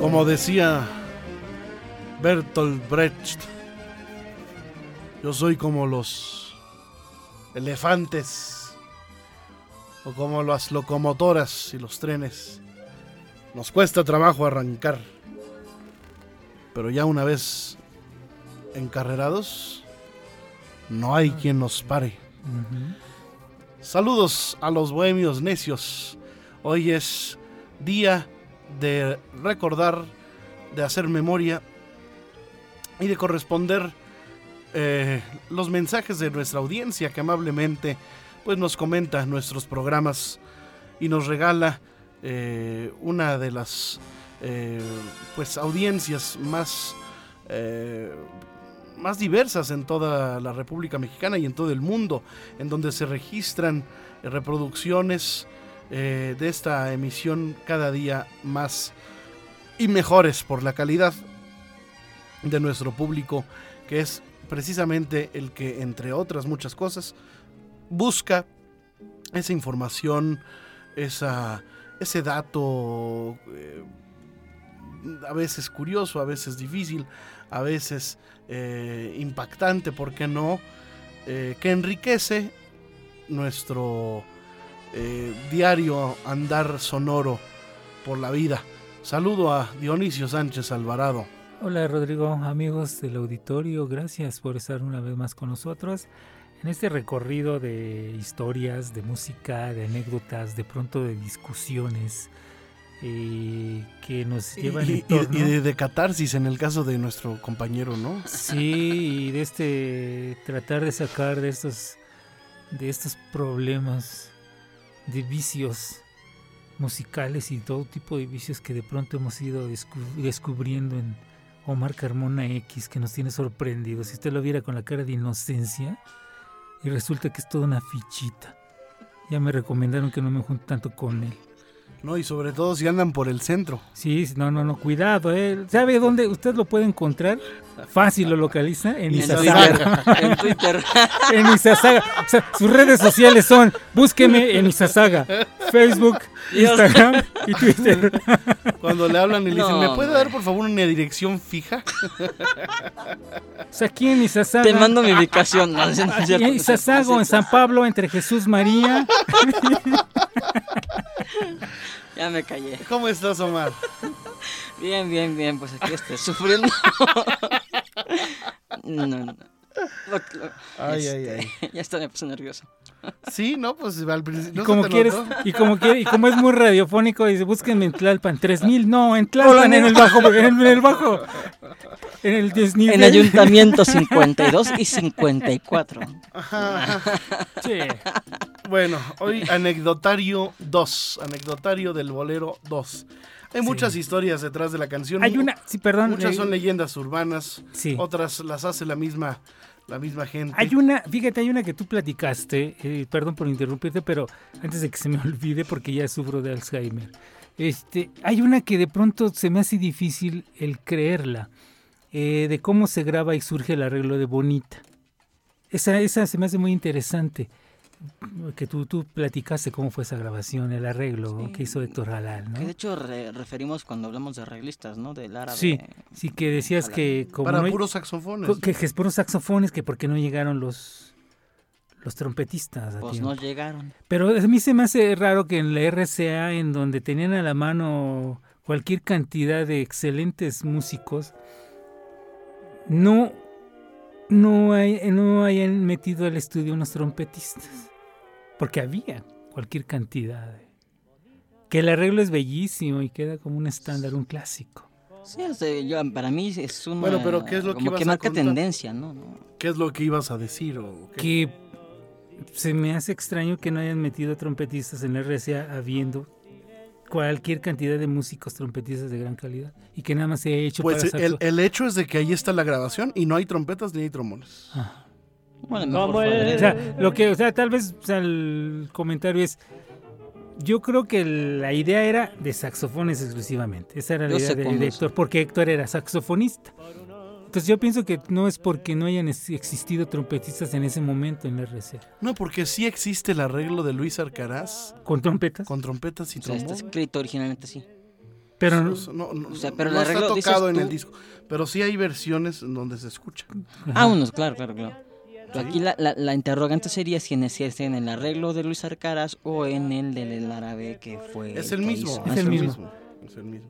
Como decía Bertolt Brecht, yo soy como los elefantes o como las locomotoras y los trenes. Nos cuesta trabajo arrancar, pero ya una vez encarrerados, no hay quien nos pare. Saludos a los bohemios necios. Hoy es día de recordar, de hacer memoria y de corresponder eh, los mensajes de nuestra audiencia que amablemente pues nos comenta nuestros programas y nos regala eh, una de las eh, pues audiencias más más diversas en toda la República Mexicana y en todo el mundo, en donde se registran reproducciones eh, de esta emisión cada día más y mejores por la calidad de nuestro público, que es precisamente el que, entre otras muchas cosas, busca esa información, esa, ese dato eh, a veces curioso, a veces difícil, a veces eh, impactante, ¿por qué no? que enriquece nuestro eh, diario andar sonoro por la vida. Saludo a Dionisio Sánchez Alvarado. Hola Rodrigo, amigos del auditorio, gracias por estar una vez más con nosotros en este recorrido de historias, de música, de anécdotas, de pronto de discusiones eh, que nos llevan y, y, de, catarsis en el caso de nuestro compañero, ¿no? Sí, y de este tratar de sacar de estos de estos problemas de vicios musicales y todo tipo de vicios que de pronto hemos ido descubriendo en Omar Carmona X, que nos tiene sorprendidos. Si usted lo viera con la cara de inocencia, y resulta que es toda una fichita. Ya me recomendaron que no me junte tanto con él. No, y sobre todo si andan por el centro. Sí, no, no, no, cuidado, ¿eh? ¿Sabe dónde usted lo puede encontrar? Fácil lo localiza en Isasaga. En Twitter. en Isasaga. O sea, sus redes sociales son, búsqueme en Isasaga. Facebook, Instagram y Twitter. Cuando le hablan y le dicen, ¿me puede dar por favor una dirección fija? O sea, aquí en Isasaga. Te mando mi ubicación. No, en en San Pablo, entre Jesús María. Ya me callé. ¿Cómo estás, Omar? Bien, bien, bien. Pues aquí estoy sufriendo. no, no. ay, ay, ay. Este, ya está, me puse nervioso. Sí, no, pues al principio. y como quieres, y como quiere, y como es muy radiofónico, dice, búsquenme en Tlalpan, 3000, no, en Tlalpan, en el bajo, en el bajo, en el desnivel. En Ayuntamiento 52 y 54. Sí. Bueno, hoy anecdotario 2, anecdotario del bolero 2. Hay muchas historias detrás de la canción. Hay una, sí, perdón. Muchas son leyendas urbanas, sí. otras las hace la misma la misma gente. Hay una, fíjate, hay una que tú platicaste, eh, perdón por interrumpirte, pero antes de que se me olvide porque ya sufro de Alzheimer. Este, hay una que de pronto se me hace difícil el creerla, eh, de cómo se graba y surge el arreglo de Bonita. Esa, esa se me hace muy interesante que tú, tú platicaste cómo fue esa grabación, el arreglo que hizo Héctor Halal, ¿no? de hecho referimos cuando hablamos de arreglistas, ¿no? Del árabe. Sí, sí, que decías que... Como Para puros saxofones. Que, es puros saxofones, que porque no llegaron los los trompetistas. Pues no llegaron. Pero a mí se me hace raro que en la RCA, en donde tenían a la mano cualquier cantidad de excelentes músicos, no, no, hay, no hayan metido al estudio unos trompetistas porque había cualquier cantidad Que el arreglo es bellísimo y queda como un estándar, un clásico. Sí, o sea, yo- para mí es una... Bueno, pero ¿qué es lo que como ibas que a marca contar? tendencia, ¿no? ¿no? ¿Qué es lo que ibas a decir? O qué? Que se me hace extraño que no hayan metido trompetistas en la RCA habiendo cualquier cantidad de músicos trompetistas de gran calidad y que nada más se ha hecho Pues para el, el hecho es de que ahí está la grabación y no hay trompetas ni hay trombones. Ah. Bueno, mejor el- adrede. O sea, lo que, o sea, tal vez o sea, el comentario es, yo creo que la idea era de saxofones exclusivamente. Esa era la Yo idea de, secundo de eso. Héctor, porque Héctor era saxofonista. Entonces yo pienso que no es porque no hayan existido trompetistas en ese momento en la RCA. No, porque sí existe el arreglo de Luis Arcaraz Con trompetas. con trompetas y O sea, está trombones. escrito originalmente así. pero no- O sea, no, no- O sea, pero no el está arreglo, dices tocado en el disco. Pero sí hay versiones en donde se escucha. Ah, unos, claro, claro, claro. Pero Aquí la, la, la interrogante sería si en, si es en el arreglo de Luis Arcaraz o en el del árabe que fue. Es el mismo. hizo. Es Es el el mismo. mismo. Es el mismo.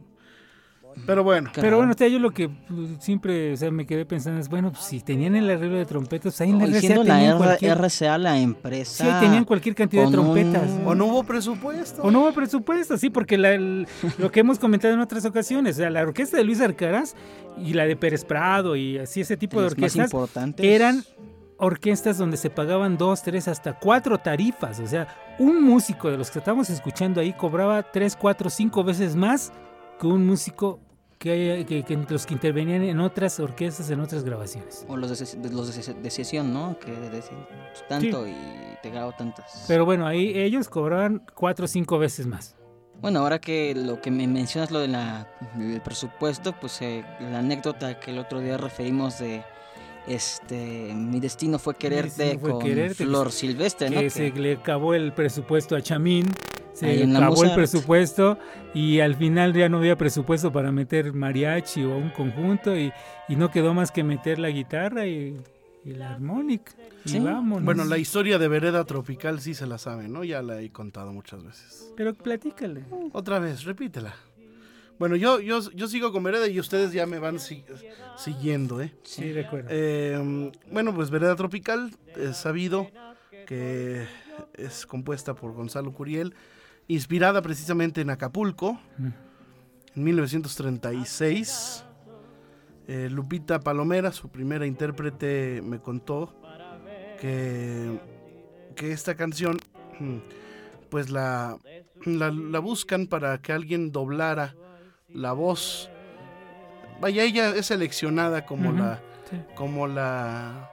Pero bueno. Pero bueno, o sea, yo lo que pues, siempre o sea, me quedé pensando es, bueno, pues, si tenían el arreglo de trompetas, ahí en la RCA siendo la tenían R- cualquier, RCA la empresa. sí, tenían cualquier cantidad de un- trompetas. O no hubo presupuesto. O no hubo presupuesto, sí, porque la- el- lo que hemos comentado en otras ocasiones, o sea, la orquesta de Luis Arcaraz y la de Pérez Prado y así ese tipo de orquestas importantes. eran orquestas donde se pagaban dos, tres, hasta cuatro tarifas. O sea, un músico de los que estamos escuchando ahí cobraba tres, cuatro, cinco veces más que un músico que, que, que los que intervenían en otras orquestas, en otras grabaciones. O los de, de- los de, ses- de sesión, ¿no? Que decían pues, tanto y te grabo tantas. Pero bueno, ahí ellos cobraban cuatro o cinco veces más. Bueno, ahora que lo que me mencionas, lo de del presupuesto, pues eh, la anécdota que el otro día referimos de este Mi destino fue quererte destino fue con quererte, que Flor Silvestre, ¿no? que Que- se le acabó el presupuesto a Chamín, se acabó el presupuesto y al final ya no había presupuesto para meter mariachi o un conjunto y, y no quedó más que meter la guitarra y, y la armónica. Y Sí. vámonos. Bueno, la historia de Vereda Tropical sí se la sabe, ¿no? Ya la he contado muchas veces. Pero platícale. Otra vez, repítela. Bueno, yo, yo, yo sigo con Vereda y ustedes ya me van si- siguiendo, ¿eh? Sí, recuerdo. Eh, bueno, pues Vereda Tropical es sabido que es compuesta por Gonzalo Curiel, inspirada precisamente en Acapulco, Mm. en 1936. Eh, Lupita Palomera, su primera intérprete, me contó que, que esta canción, pues la, la, la buscan para que alguien doblara la voz. Vaya, ella es seleccionada como la sí. como la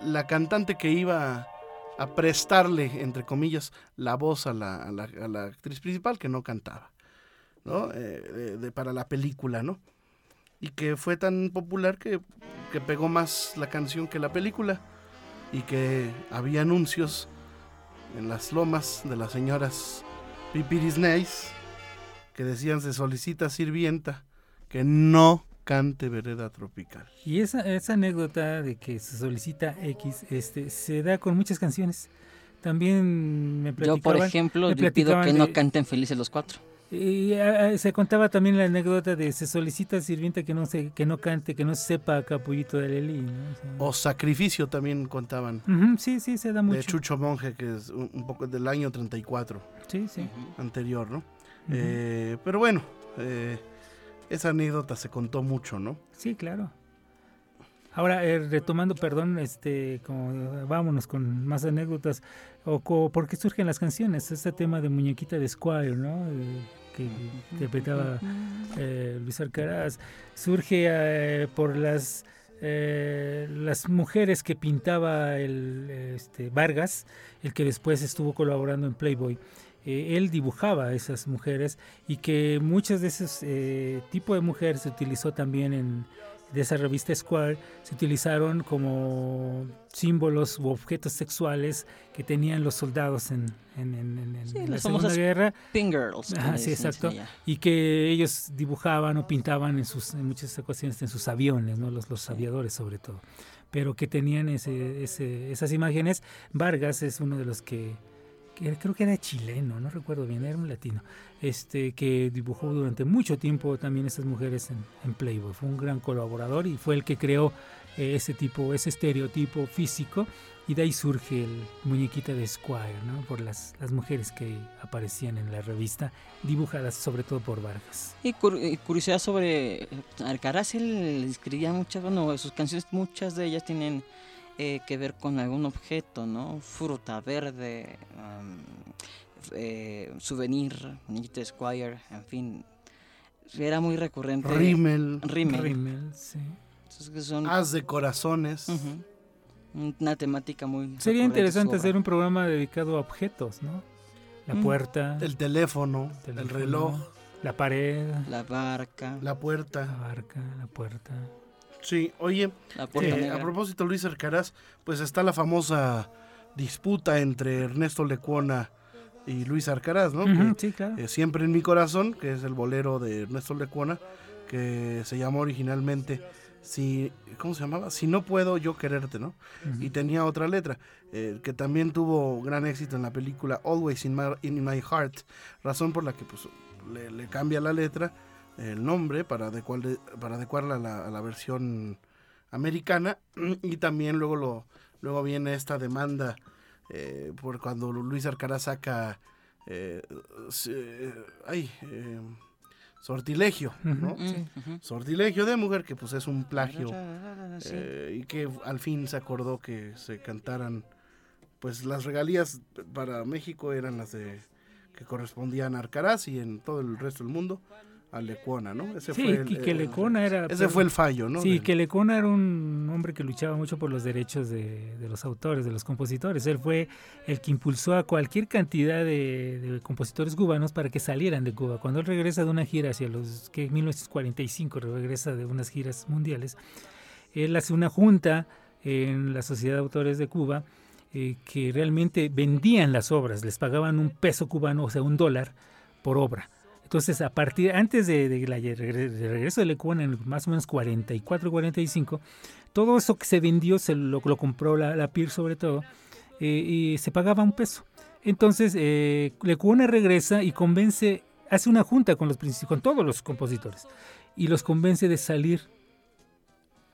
la cantante que iba a prestarle entre comillas la voz a la, a la, a la actriz principal que no cantaba no Eh, de- de- para la película no y que fue tan popular que, que pegó más la canción que la película y que había anuncios en las lomas de las señoras Pipiris Nice que decían se solicita sirvienta que no cante vereda tropical Y esa, esa anécdota de que se solicita X este, se da con muchas canciones. También me Yo, por ejemplo, le pido que no de- canten felices los cuatro. Y ah, se contaba también la anécdota de se solicita sirvienta que no se, que no cante, que no sepa capullito de Leli. ¿no? O sea, o sacrificio también contaban ujú, sí, sí, se da de mucho. Chucho Monje que es un, un poco del año 34 Sí, sí. anterior no Eh, pero bueno eh, esa anécdota se contó mucho no Sí, claro. Ahora, eh, retomando, perdón, este, como, eh, vámonos con más anécdotas. O co- por qué surgen las canciones. Este tema de Muñequita de Squire, ¿no? Eh, que interpretaba eh, Luis Alcaraz. Surge eh, por las, eh, las mujeres que pintaba el, este, Vargas, el que después estuvo colaborando en Playboy. Eh, él dibujaba a esas mujeres y que muchas de esos eh, tipos de mujeres se utilizó también en de esa revista Square se utilizaron como símbolos u objetos sexuales que tenían los soldados en, en- en- en- Sí, la las Segunda Guerra Girls. Ajá, sí, exacto. y que ellos dibujaban o pintaban en sus en muchas ocasiones en sus aviones, ¿no? los, los aviadores sobre todo, pero que tenían ese, ese- esas imágenes. Vargas es uno de los que creo que era chileno, no recuerdo bien, era un latino, este que dibujó durante mucho tiempo también esas mujeres en, en Playboy. Fue un gran colaborador y fue el que creó eh, ese tipo, ese estereotipo físico y de ahí surge el muñequita de Squire, ¿no? Por las, las mujeres que aparecían en la revista, dibujadas sobre todo por Vargas. Y, curiosidad sobre Alcaraz, él escribía muchas, bueno, sus canciones, muchas de ellas tienen eh, que ver con algún objeto, ¿no? Fruta verde, eh, souvenir, de Squire, en fin. Era muy recurrente. Rimmel. Rimmel, sí. Haz de corazones una temática muy... Sería interesante hacer un programa dedicado a objetos, ¿no? La mm. puerta. El teléfono, el reloj. La pared. La barca. La puerta. La barca, la puerta. Sí, oye, eh, a propósito Luis Arcaraz, pues está la famosa disputa entre Ernesto Lecuona y Luis Arcaraz, ¿no? sí, claro. Eh, siempre en mi corazón, que es el bolero de Ernesto Lecuona, que se llamó originalmente si, ¿cómo se llamaba? Si no puedo yo quererte, ¿no? Y tenía otra letra, eh, que también tuvo gran éxito en la película Always in My, in my Heart, razón por la que pues, le, cambia la letra, el nombre, para, adecuar, para adecuarla a la, versión americana, y también luego, lo, luego viene esta demanda eh, por cuando Luis Arcara saca... Eh, ay, sortilegio, ¿no? Sortilegio de mujer, que pues es un plagio. Eh, y que al fin se acordó que se cantaran, pues las regalías para México eran las de que correspondían a Arcaraz y en todo el resto del mundo a Lecuona, ¿no? Ese sí, fue y que Lecona era... Ese pues, fue el fallo, ¿no? Sí, que Lecona era un hombre que luchaba mucho por los derechos de, los autores, de los compositores. Él fue el que impulsó a cualquier cantidad de, compositores cubanos para que salieran de Cuba. Cuando él regresa de una gira hacia los... que en 1945 regresa de unas giras mundiales, él hace una junta en la Sociedad de Autores de Cuba eh, que realmente vendían las obras, les pagaban un peso cubano, o sea, un dólar por obra entonces, a partir, antes de, de, regreso de Lecuna, en más o menos 44, 45, todo eso que se vendió, se lo, compró la, la PIR sobre todo, eh, y se pagaba un peso. Entonces, eh, Lecuna regresa y convence, hace una junta con, los, con todos los compositores, y los convence de salir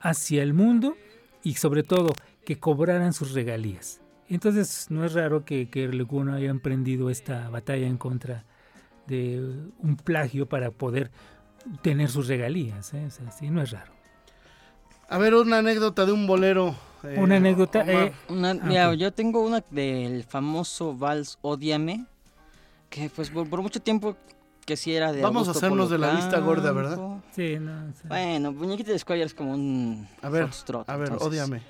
hacia el mundo y sobre todo que cobraran sus regalías. Entonces, no es raro que, que Lecuna haya emprendido esta batalla en contra de un plagio para poder tener sus regalías. ¿eh? no es raro. A ver, una anécdota de un bolero. Eh, una anécdota. Eh, ah, mira, yo tengo una del famoso vals Odiame, que pues por, mucho tiempo que sí era de. Vamos a hacernos de la vista gorda, ¿verdad? Sí, no. Bueno, Muñequita de Squire es como un. A ver, a ver, Odiame.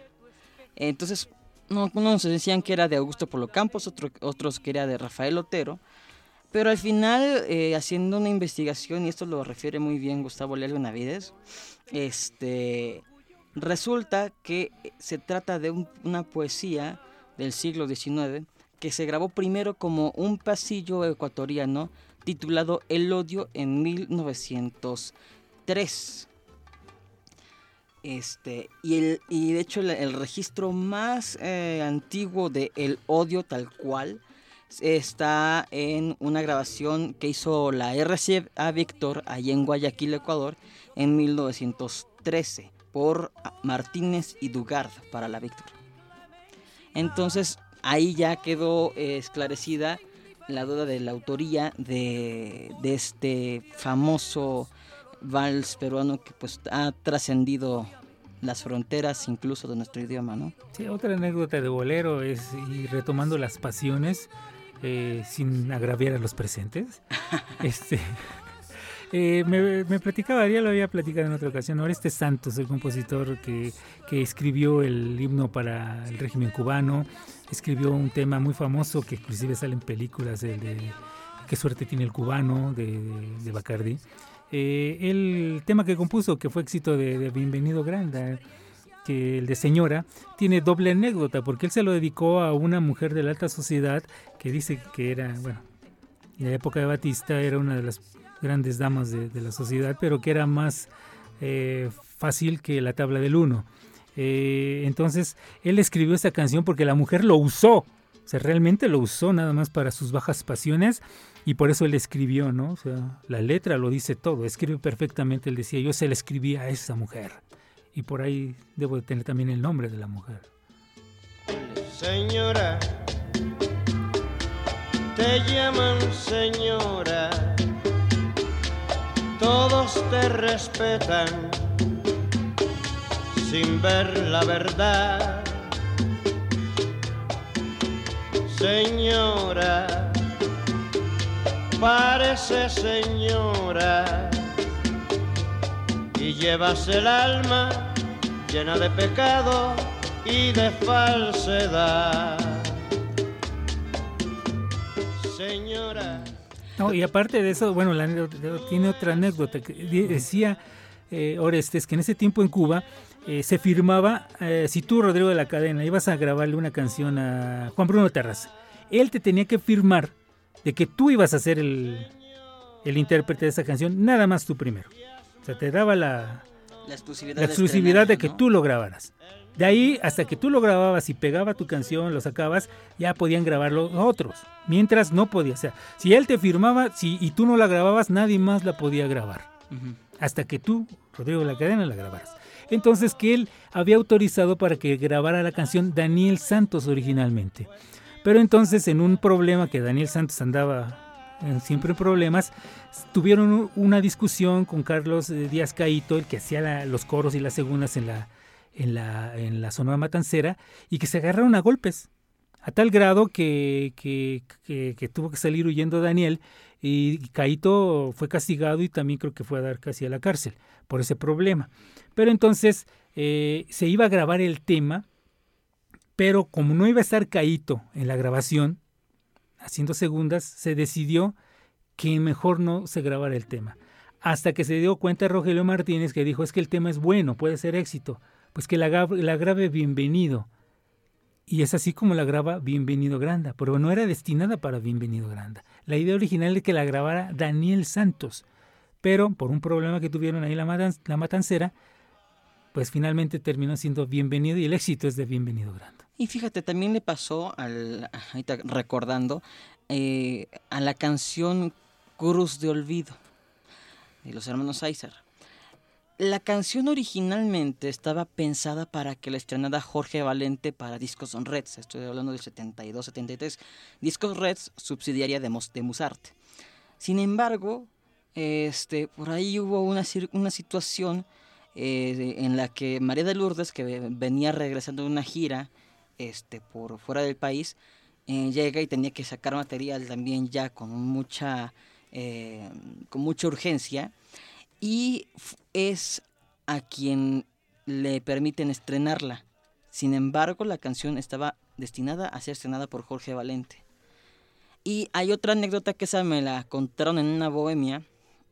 Entonces, no, unos decían que era de Augusto Polo Campos, otro, otros que era de Rafael Otero. Pero al final, eh, haciendo una investigación, y esto lo refiere muy bien Gustavo Leal Benavides, este, resulta que se trata de una poesía del siglo XIX que se grabó primero como un pasillo ecuatoriano titulado El odio en 1903. Este, y, el, y de hecho el, registro más eh, antiguo de El odio tal cual está en una grabación que hizo la RCA Víctor allá en Guayaquil, Ecuador, en 1913 por Martínez y Dugard para la Víctor. Entonces ahí ya quedó eh, esclarecida la duda de la autoría de, este famoso vals peruano que pues ha trascendido las fronteras incluso de nuestro idioma, ¿no? Sí, otra anécdota de bolero es, y retomando las pasiones, eh, sin agraviar a los presentes. este, eh, me, platicaba, ya lo había platicado en otra ocasión, Oreste Santos, el compositor que, que, escribió el himno para el régimen cubano, escribió un tema muy famoso que inclusive sale en películas, el de Qué suerte tiene el cubano de, de Bacardi. Eh, el tema que compuso, que fue éxito de, de Bienvenido Granda, que el de señora, tiene doble anécdota, porque él se lo dedicó a una mujer de la alta sociedad que dice que era, bueno, en la época de Batista era una de las grandes damas de, la sociedad, pero que era más eh, fácil que la tabla del uno. Eh, entonces, él escribió esta canción porque la mujer lo usó, o sea, realmente lo usó nada más para sus bajas pasiones y por eso él escribió, ¿no? O sea, la letra lo dice todo, escribe perfectamente, él decía, yo se la escribí a esa mujer y por ahí debo de tener también el nombre de la mujer. Señora, te llaman señora, todos te respetan sin ver la verdad. Señora, parece señora y llevas el alma llena de pecado y de falsedad. Señora. No, y aparte de eso, bueno, la, tiene otra anécdota que decía eh, Orestes que en ese tiempo en Cuba eh, se firmaba, eh, si tú, Rodrigo de la Cadena, ibas a grabarle una canción a Juan Bruno Terraza, él te tenía que firmar de que tú ibas a ser el, el intérprete de esa canción, nada más tú primero. O sea, te daba la, exclusividad, de, que tú lo grabaras. De ahí hasta que tú lo grababas y pegaba tu canción, lo sacabas, ya podían grabar los otros. Mientras no podía. O sea, si él te firmaba si, y tú no la grababas, nadie más la podía grabar. Hasta que tú, Rodrigo de la Cadena, la grabaras. Entonces que él había autorizado para que grabara la canción Daniel Santos originalmente. Pero entonces en un problema que Daniel Santos andaba siempre problemas, tuvieron una discusión con Carlos eh, Díaz Caito, el que hacía los coros y las segundas en la, en la, en la Sonora Matancera, y que se agarraron a golpes, a tal grado que, que, tuvo que salir huyendo Daniel, y Caito fue castigado y también creo que fue a dar casi a la cárcel por ese problema. Pero entonces eh, se iba a grabar el tema, pero como no iba a estar Caito en la grabación, haciendo segundas, se decidió que mejor no se grabara el tema. Hasta que se dio cuenta Rogelio Martínez que dijo es que el tema es bueno, puede ser éxito, pues que la, la grabe Bienvenido. Y es así como la graba Bienvenido Granda, pero no era destinada para Bienvenido Granda. La idea original es que la grabara Daniel Santos, pero por un problema que tuvieron ahí la, la matancera, pues finalmente terminó siendo Bienvenido y el éxito es de Bienvenido Granda. Y fíjate, también le pasó, al, ahorita recordando, eh, a la canción Cruz de Olvido de los hermanos Aizar. La canción originalmente estaba pensada para que la estrenara Jorge Valente para Discos Reds, estoy hablando del 72-73, Discos Reds, subsidiaria de, de Musarte. Sin embargo, este, por ahí hubo una, una situación eh, en la que María de Lourdes, que venía regresando de una gira, este, por fuera del país, eh, llega y tenía que sacar material también ya con mucha, eh, con mucha urgencia y es a quien le permiten estrenarla. Sin embargo, la canción estaba destinada a ser estrenada por Jorge Valente. Y hay otra anécdota que esa me la contaron en una bohemia.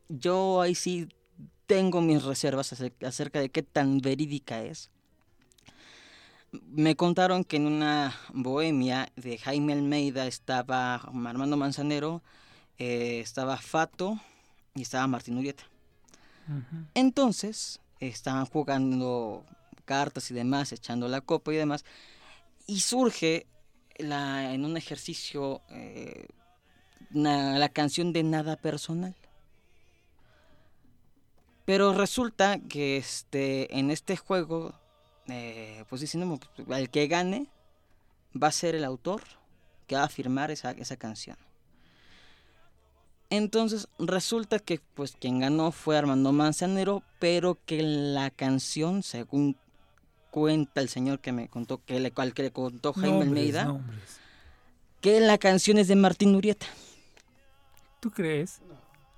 Yo ahí sí tengo mis reservas acerca de qué tan verídica es me contaron que en una bohemia de Jaime Almeida estaba Armando Manzanero, eh, estaba Fato y estaba Martín Urieta. Entonces, estaban jugando cartas y demás, echando la copa y demás, y surge la, en un ejercicio eh, la canción de Nada Personal. Pero resulta que este, en este juego eh, pues diciendo, pues, el que gane va a ser el autor que va a firmar esa, esa canción. Entonces resulta que pues quien ganó fue Armando Manzanero, pero que la canción, según cuenta el señor que me contó, que le, que le contó Jaime Almeida, que la canción es de Martín Urieta. ¿Tú crees?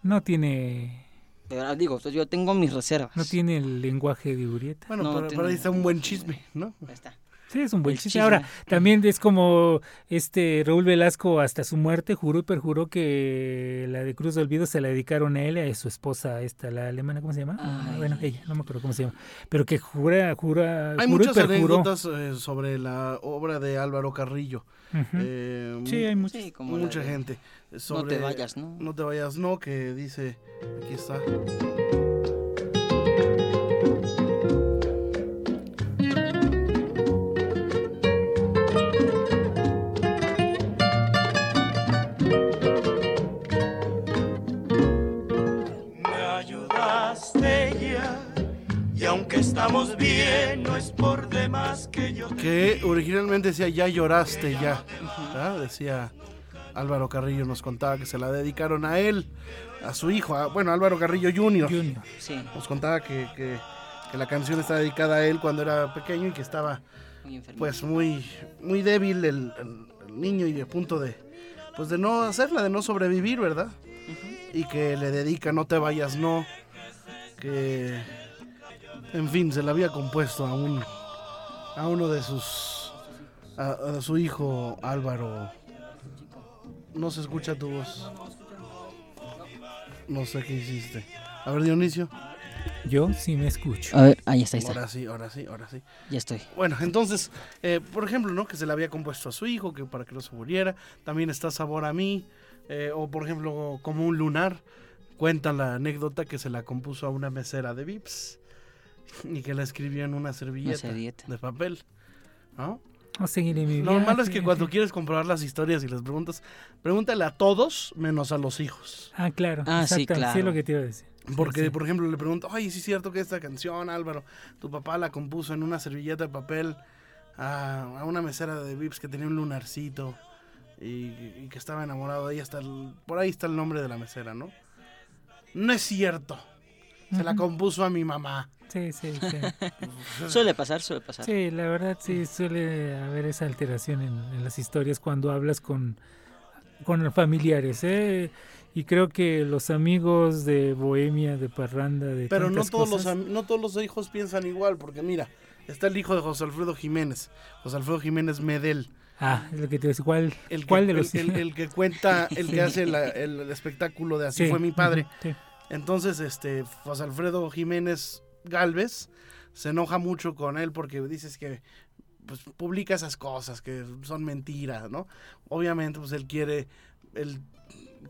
No tiene pero digo, yo tengo mis reservas. No tiene el lenguaje de Urieta. Bueno, pero, ahí está un buen chisme, ¿no? está. Sí, es un buen chisme. Ahora, también es como este Raúl Velasco hasta su muerte juró y perjuró que la de Cruz de Olvido se la dedicaron a él, a su esposa, esta, la alemana, ¿cómo se llama? Ah, bueno, ella, no me acuerdo cómo se llama. Pero que jura, jura, Hay muchas anécdotas eh, sobre la obra de Álvaro Carrillo. Eh, sí, hay mucha gente. no te vayas, ¿no? No te vayas, no, que dice, aquí está. Estamos bien, no es por demás que yo... Que originalmente decía ya lloraste, ya. ¿verdad? Decía Álvaro Carrillo, nos contaba que se la dedicaron a él, a su hijo, a- bueno, Álvaro Carrillo Jr. Junior. Sí, Nos contaba que, que- que la canción está dedicada a él cuando era pequeño y que estaba muy pues muy, muy débil el, el- el niño y a punto de, pues de no hacerla, de no sobrevivir, ¿verdad? Y que le dedica No te vayas, no, que, en fin, se la había compuesto a un, a uno de sus, a, a su hijo Álvaro. No se escucha tu voz. No sé qué hiciste. A ver, Dionisio. Yo sí me escucho. A ver, ahí está, ahí está. Ahora sí, ahora sí, ahora sí. Ya estoy. Bueno, entonces, eh, por ejemplo, ¿no? Que se le había compuesto a su hijo, que para que no se muriera. También está Sabor a mí. eh, o, por ejemplo, como un lunar. Cuenta la anécdota que se la compuso a una mesera de Vips. Y que la escribió en una servilleta, servilleta. de papel. ¿No? Mi Lo malo es que cuando quieres comprobar las historias y les preguntas, pregúntale a todos menos a los hijos. Ah, claro. Ah, sí, exactamente, Sí, claro. es lo que te iba a decir. Porque, sí. por ejemplo, le pregunto, oye, ¿sí es cierto que esta canción, Álvaro, tu papá la compuso en una servilleta de papel a, a una mesera de Vips que tenía un lunarcito y, y que estaba enamorado de ella? Hasta el- por ahí está el nombre de la mesera, ¿no? No es cierto. Se la compuso a mi mamá. Sí, sí, sí. Suele pasar, suele pasar. Sí, la verdad sí suele haber esa alteración en, en las historias cuando hablas con, con familiares, ¿eh? Y creo que los amigos de Bohemia, de Parranda, de Pero no todos, los, cosas- am- no todos los hijos piensan igual, porque mira, está el hijo de José Alfredo Jiménez, José Alfredo Jiménez Medel. Ah, es lo que te iba a decir. ¿Cuál, El que, cuál de el- los el, el que cuenta, el Sí. que hace la- el, el espectáculo de Así Sí, fue mi padre. sí. Entonces, este, José Alfredo Jiménez Galvez se enoja mucho con él porque dices que pues, publica esas cosas que son mentiras, ¿no? Obviamente, pues él quiere, él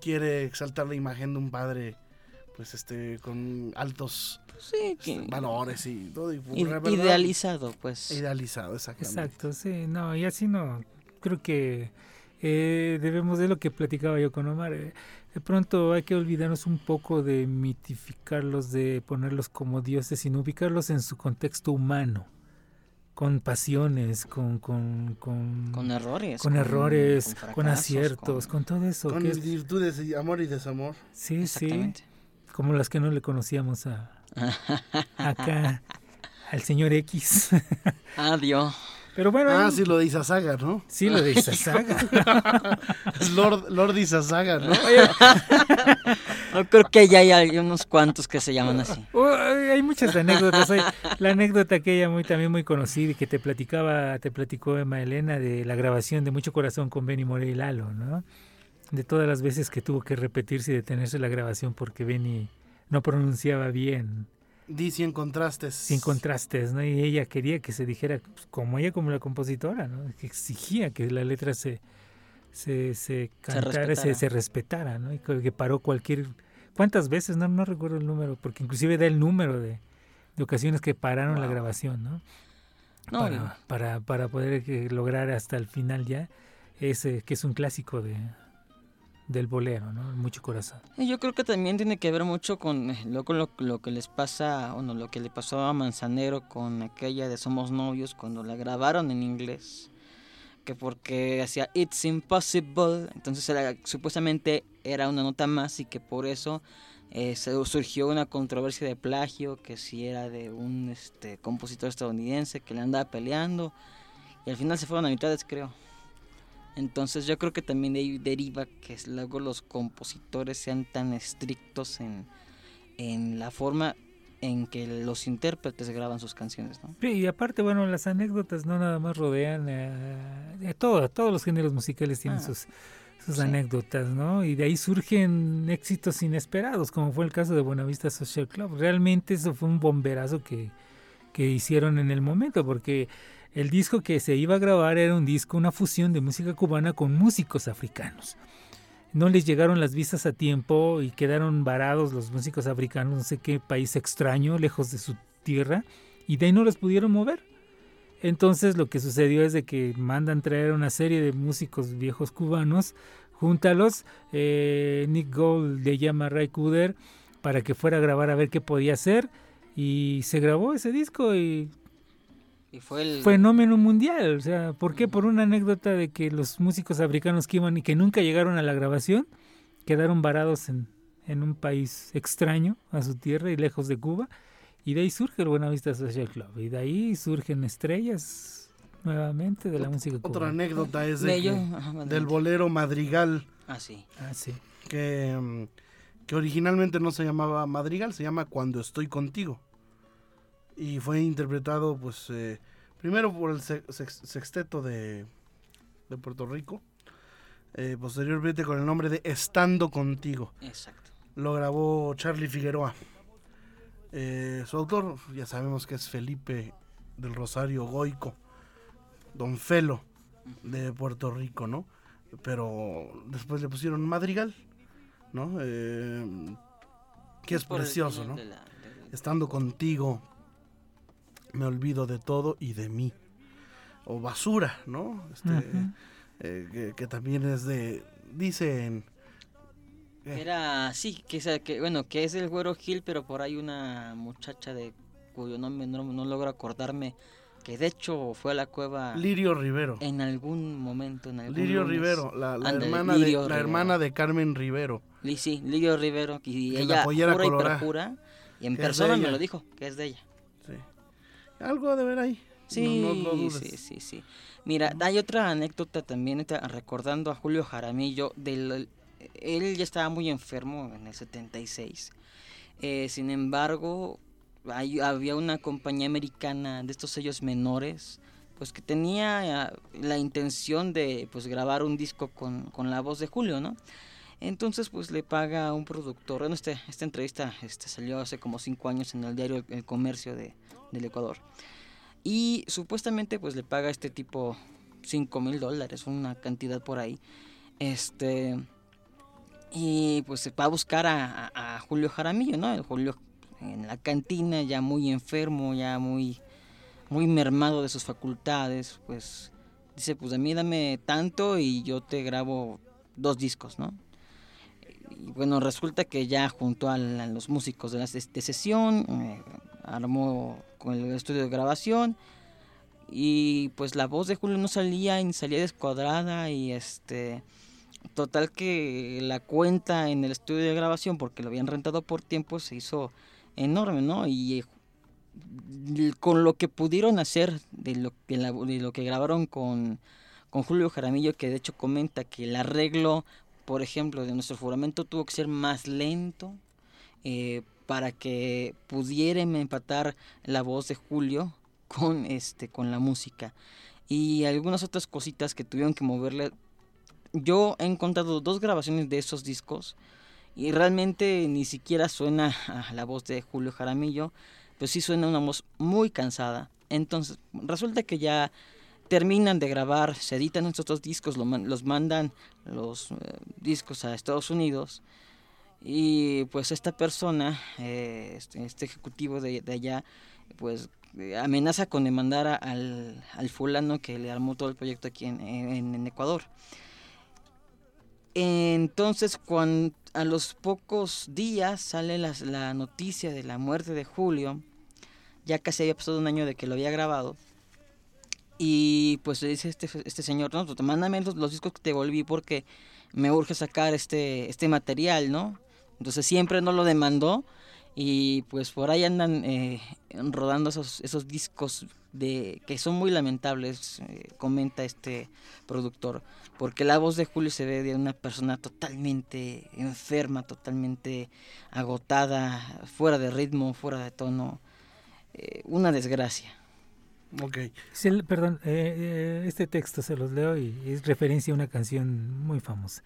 quiere exaltar la imagen de un padre, pues, este, con altos Sí, este, que- valores y todo. Y, idealizado, pues. Idealizado, exactamente. Exacto, sí, no, y así no. Creo que eh, debemos de lo que platicaba yo con Omar. eh, de pronto hay que olvidarnos un poco de mitificarlos, de ponerlos como dioses, sino ubicarlos en su contexto humano, con pasiones, con con, con, Con errores. con errores, con, aciertos, con, todo eso. Con que es- virtudes y amor y desamor. sí, sí, como las que no le conocíamos a acá al señor X. Adiós. Pero bueno, Ah, sí, lo de Isasaga, ¿no? sí lo de. Es Lord, Lord Isasaga, ¿no? Creo que ya hay unos cuantos que se llaman así. Oh, hay muchas anécdotas. Hay la anécdota aquella muy también muy conocida y que te platicaba, te platicó Emma Elena de la grabación de Mucho Corazón con Benny Morey y Lalo, ¿no? De todas las veces que tuvo que repetirse y detenerse la grabación porque Benny no pronunciaba bien, Dice en contrastes. sin contrastes, ¿no? Y ella quería que se dijera pues, como ella, como la compositora, ¿no? Que exigía que la letra se se, se cantara, se, respetara. se respetara, ¿no? Y que paró cualquier... ¿Cuántas veces? No, no recuerdo el número, porque inclusive da el número de, de ocasiones que pararon la grabación, ¿no? No, para, para, para poder eh, lograr hasta el final ya ese que es un clásico de del bolero, ¿no? Mucho corazón. yo creo que también tiene que ver mucho con eh, lo, lo, que les pasa, bueno, lo que le pasó a Manzanero con aquella de Somos Novios cuando la grabaron en inglés. Que porque hacía It's Impossible, entonces era, supuestamente era una nota más y que por eso eh, surgió una controversia de plagio, que si era de un este, compositor estadounidense que le andaba peleando y al final se fueron a mitades creo. Entonces yo creo que también de ahí deriva que luego los compositores sean tan estrictos en, en la forma en que los intérpretes graban sus canciones, ¿no? Sí, y aparte, bueno, las anécdotas no nada más rodean a, a todo- todos los géneros musicales tienen Ah, sus, sus sí. anécdotas, ¿no? Y de ahí surgen éxitos inesperados, como fue el caso de Buenavista Social Club. Realmente eso fue un bomberazo que, que hicieron en el momento, porque el disco que se iba a grabar era un disco, una fusión de música cubana con músicos africanos. No les llegaron las visas a tiempo y quedaron varados los músicos africanos, no sé qué país extraño, lejos de su tierra, y de ahí no los pudieron mover. Entonces lo que sucedió es de que mandan traer una serie de músicos viejos cubanos, júntalos, eh, Nick Gold le llama a Ray Cooder para que fuera a grabar a ver qué podía hacer Y se grabó ese disco y Y fue el... fenómeno mundial. O sea, ¿por qué? Por una anécdota de que los músicos africanos que iban y que nunca llegaron a la grabación quedaron varados en, en un país extraño a su tierra y lejos de Cuba. Y de ahí surge el Buenavista Social Club. Y de ahí surgen estrellas nuevamente de la música Otra cubana. anécdota es de que- del bolero Madrigal, Ah, sí. Ah, sí. que, mm, que originalmente no se llamaba Madrigal, se llama Cuando estoy contigo. Y fue interpretado, pues, eh, primero por el se- sex- sexteto de, de Puerto Rico, eh, posteriormente con el nombre de Estando contigo. Exacto. Lo grabó Charlie Figueroa. Eh, su autor, ya sabemos que es Felipe del Rosario Goico, Don Felo de Puerto Rico, ¿no? Pero después le pusieron Madrigal, ¿no? Que es precioso, ¿no? la- la- Estando contigo, me olvido de todo y de mí. O basura, ¿no? Este, eh, que, que también es de. Dicen. eh, Era, sí, que, sea, que bueno, que es el Güero Gil, pero por ahí una muchacha de cuyo nombre no, no logro acordarme, que de hecho fue a la cueva Lirio Rivero. en algún momento, en algún Lirio lunes. Rivero, la, la hermana, Lirio de, la hermana de Carmen Rivero. Sí, Lirio Rivero, y Que la ella pollera jura y perjura, y en persona me lo dijo, que es de ella. Algo de ver ahí. Sí, no, no sí, sí, sí. Mira, hay otra anécdota también, recordando a Julio Jaramillo, del, él ya estaba muy enfermo en el 76. Eh, sin embargo, hay- había una compañía americana de estos sellos menores, pues que tenía eh, la intención de pues grabar un disco con, con la voz de Julio, ¿no? Entonces, pues le paga a un productor. Bueno, este, esta entrevista este, salió hace como cinco años en el diario El, Comercio de, del Ecuador. Y supuestamente, pues le paga a este tipo 5 mil dólares, una cantidad por ahí. Este. Y pues se va a buscar a Julio Jaramillo, ¿no? El Julio en la cantina, ya muy enfermo, ya muy, muy mermado de sus facultades. Pues dice: Pues a mí dame tanto y yo te grabo dos discos, ¿no? Y bueno, resulta que ya junto a, los músicos de la de sesión, eh, armó con el estudio de grabación y pues la voz de Julio no salía y salía descuadrada y este total que la cuenta en el estudio de grabación porque lo habían rentado por tiempo se hizo enorme, ¿no? Y eh, con lo que pudieron hacer de lo de lo que grabaron con, con Julio Jaramillo, que de hecho comenta que el arreglo, por ejemplo, de nuestro juramento tuvo que ser más lento eh, para que pudiera empatar la voz de Julio con este con la música y algunas otras cositas que tuvieron que moverle. Yo he encontrado dos grabaciones de esos discos y realmente ni siquiera suena a la voz de Julio Jaramillo, pues sí suena una voz muy cansada. Entonces, resulta que ya terminan de grabar, se editan estos dos discos, los mandan los eh, discos a Estados Unidos y pues esta persona, eh, este, este ejecutivo de, de allá, pues amenaza con demandar a- al, fulano que le armó todo el proyecto aquí en, Ecuador. Entonces, cuando a los pocos días sale las- la noticia de la muerte de Julio, ya casi había pasado un año de que lo había grabado, y pues le dice este, este señor, no, pues, mándame los, los discos que te volví porque me urge sacar este, este material, ¿no? Entonces siempre no lo demandó y pues por ahí andan eh, rodando esos, esos discos de que son muy lamentables, eh, comenta este productor, porque la voz de Julio se ve de una persona totalmente enferma, totalmente agotada, fuera de ritmo, fuera de tono, eh, una desgracia. Ok. Perdón, eh, eh, este texto se los leo y es referencia a una canción muy famosa.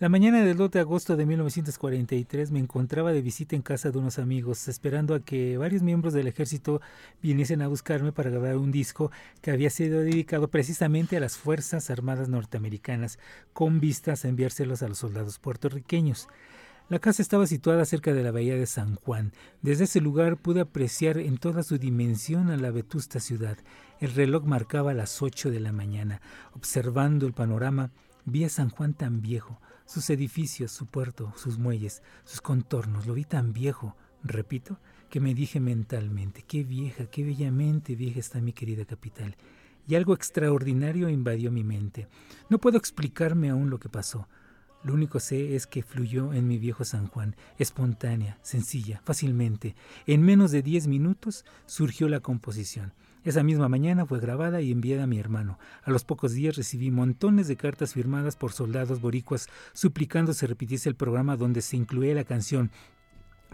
La mañana del 2 de agosto de 1943 me encontraba de visita en casa de unos amigos, esperando a que varios miembros del ejército viniesen a buscarme para grabar un disco que había sido dedicado precisamente a las Fuerzas Armadas norteamericanas, con vistas a enviárselos a los soldados puertorriqueños. La casa estaba situada cerca de la bahía de San Juan. Desde ese lugar pude apreciar en toda su dimensión a la vetusta ciudad. El reloj marcaba las ocho de la mañana. Observando el panorama, vi a San Juan tan viejo, sus edificios, su puerto, sus muelles, sus contornos, lo vi tan viejo, repito, que me dije mentalmente, qué vieja, qué bellamente vieja está mi querida capital. Y algo extraordinario invadió mi mente. No puedo explicarme aún lo que pasó. Lo único sé es que fluyó en mi viejo San Juan, espontánea, sencilla, fácilmente. En menos de diez minutos surgió la composición. Esa misma mañana fue grabada y enviada a mi hermano. A los pocos días recibí montones de cartas firmadas por soldados boricuas suplicando se repitiese el programa donde se incluía la canción,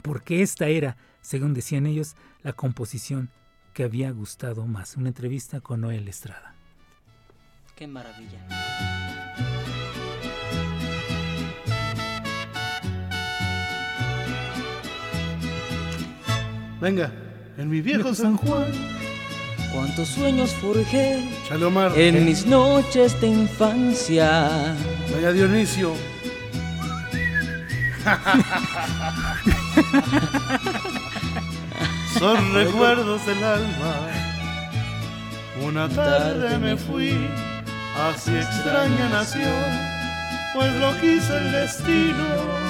porque esta era, según decían ellos, la composición que había gustado más. Una entrevista con Noel Estrada. Qué maravilla. Venga, en mi viejo San Juan. Cuántos sueños forjé Chale, Omar. en mis noches de infancia. Venga, Dionisio. Son recuerdos del alma. Una tarde me fui, así extraña nació, pues lo quiso el destino.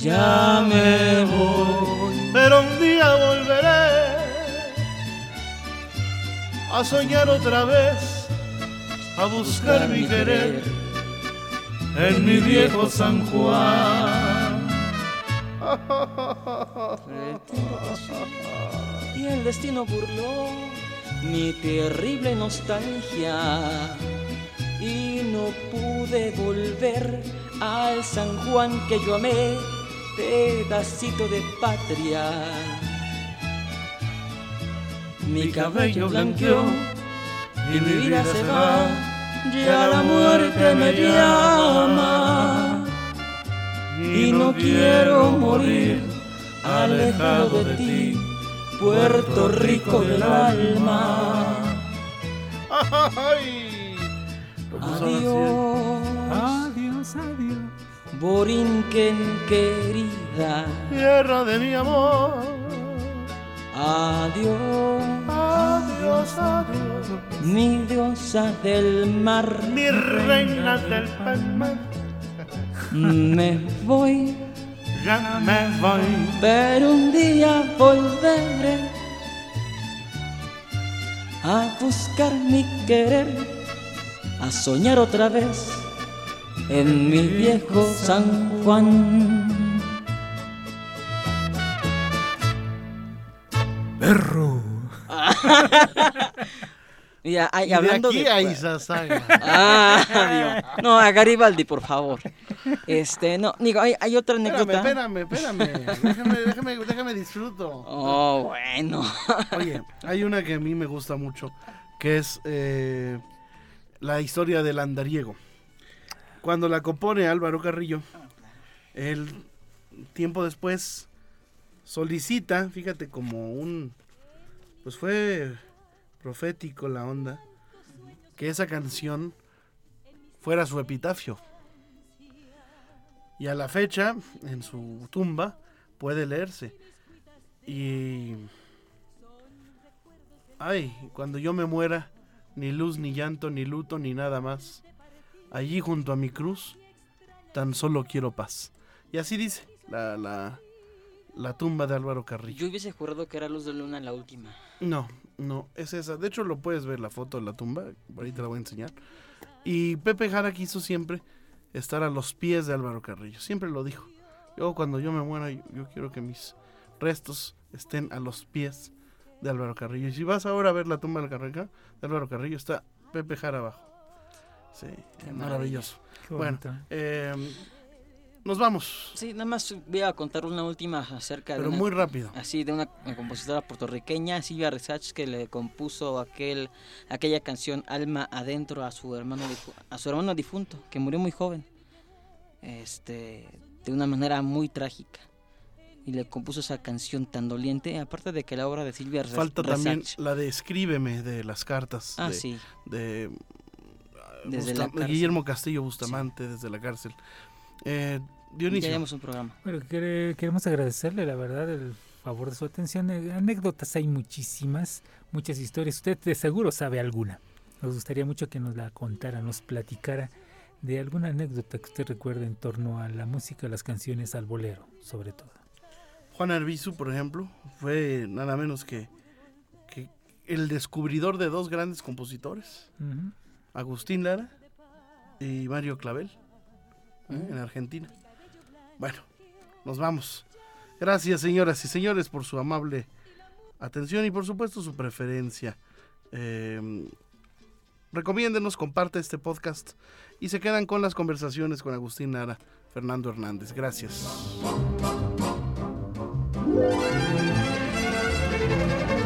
Ya me voy. pero un día volveré a soñar otra vez, a buscar mi querer en mi viejo San Juan. Y el destino burló mi terrible nostalgia. Y no pude volver al San Juan que yo amé, pedacito de patria. Mi cabello blanqueó y mi vida se va, ya la muerte me llama. Y no quiero morir alejado de ti, Puerto Rico del alma. Adiós, Adiós, adiós. Borinquen querida. Tierra de mi amor. Adiós, Adiós, adiós. mi diosa del mar. Mi reina del palmar. Me voy, Ya me voy. pero un día volveré a buscar mi querer, a soñar otra vez en mi viejo San Juan. Perro. Y, a- y Y de hablando aquí de, a. Ah. No, a Garibaldi, por favor. Este, no, digo, hay, hay otra Espérame, anécdota. espérame, espérame. Déjame, déjame, déjame disfruto. Oh, bueno. Oye, hay una que a mí me gusta mucho, que es eh, la historia del andariego. Cuando la compone Álvaro Carrillo, él tiempo después solicita, fíjate, como un, pues fue profético la onda, que esa canción fuera su epitafio. Y a la fecha, en su tumba, puede leerse. Y Ay, cuando yo me muera, ni luz, ni llanto, ni luto, ni nada más. Allí junto a mi cruz, tan solo quiero paz. Y así dice la, la, la tumba de Álvaro Carrillo. Yo hubiese jurado que era Luz de Luna la última. No, no, es esa. De hecho, lo puedes ver la foto de la tumba. Ahorita la voy a enseñar. Y Pepe Jara quiso siempre estar a los pies de Álvaro Carrillo. Siempre lo dijo. Yo, cuando yo me muera, yo, yo quiero que mis restos estén a los pies de Álvaro Carrillo. Y si vas ahora a ver la tumba de Álvaro Carrillo, está Pepe Jara abajo. Sí, Qué maravilloso. Qué Bueno, bonito. eh, nos vamos, Sí, nada más voy a contar una última acerca de pero una, muy rápido. así de una compositora puertorriqueña, Silvia Resach, que le compuso aquel aquella canción Alma adentro a su hermano a su hermano difunto, que murió muy joven. Este de una manera muy trágica. Y le compuso esa canción tan doliente, aparte de que la obra de Silvia Res- Falta también Resach- la de Escríbeme de las cartas. Ah, de, sí. de, Desde la. Guillermo Castillo Bustamante desde la cárcel. Eh, Ya Dionisio, haremos un programa. Bueno, quere- queremos agradecerle, la verdad, el favor de su atención. Eh, Anécdotas hay muchísimas, muchas historias. Usted de seguro sabe alguna. Nos gustaría mucho que nos la contara, nos platicara de alguna anécdota que usted recuerde en torno a la música, las canciones, al bolero, sobre todo. Juan Arbizu, por ejemplo, fue nada menos que, que el descubridor de dos grandes compositores, Ujú. Agustín Lara y Mario Clavel, ¿eh? en Argentina. Bueno, nos vamos. Gracias, señoras y señores, por su amable atención y por supuesto su preferencia. Eh, recomiéndenos, comparte este podcast y se quedan con las conversaciones con Agustín Lara, Fernando Hernández. Gracias.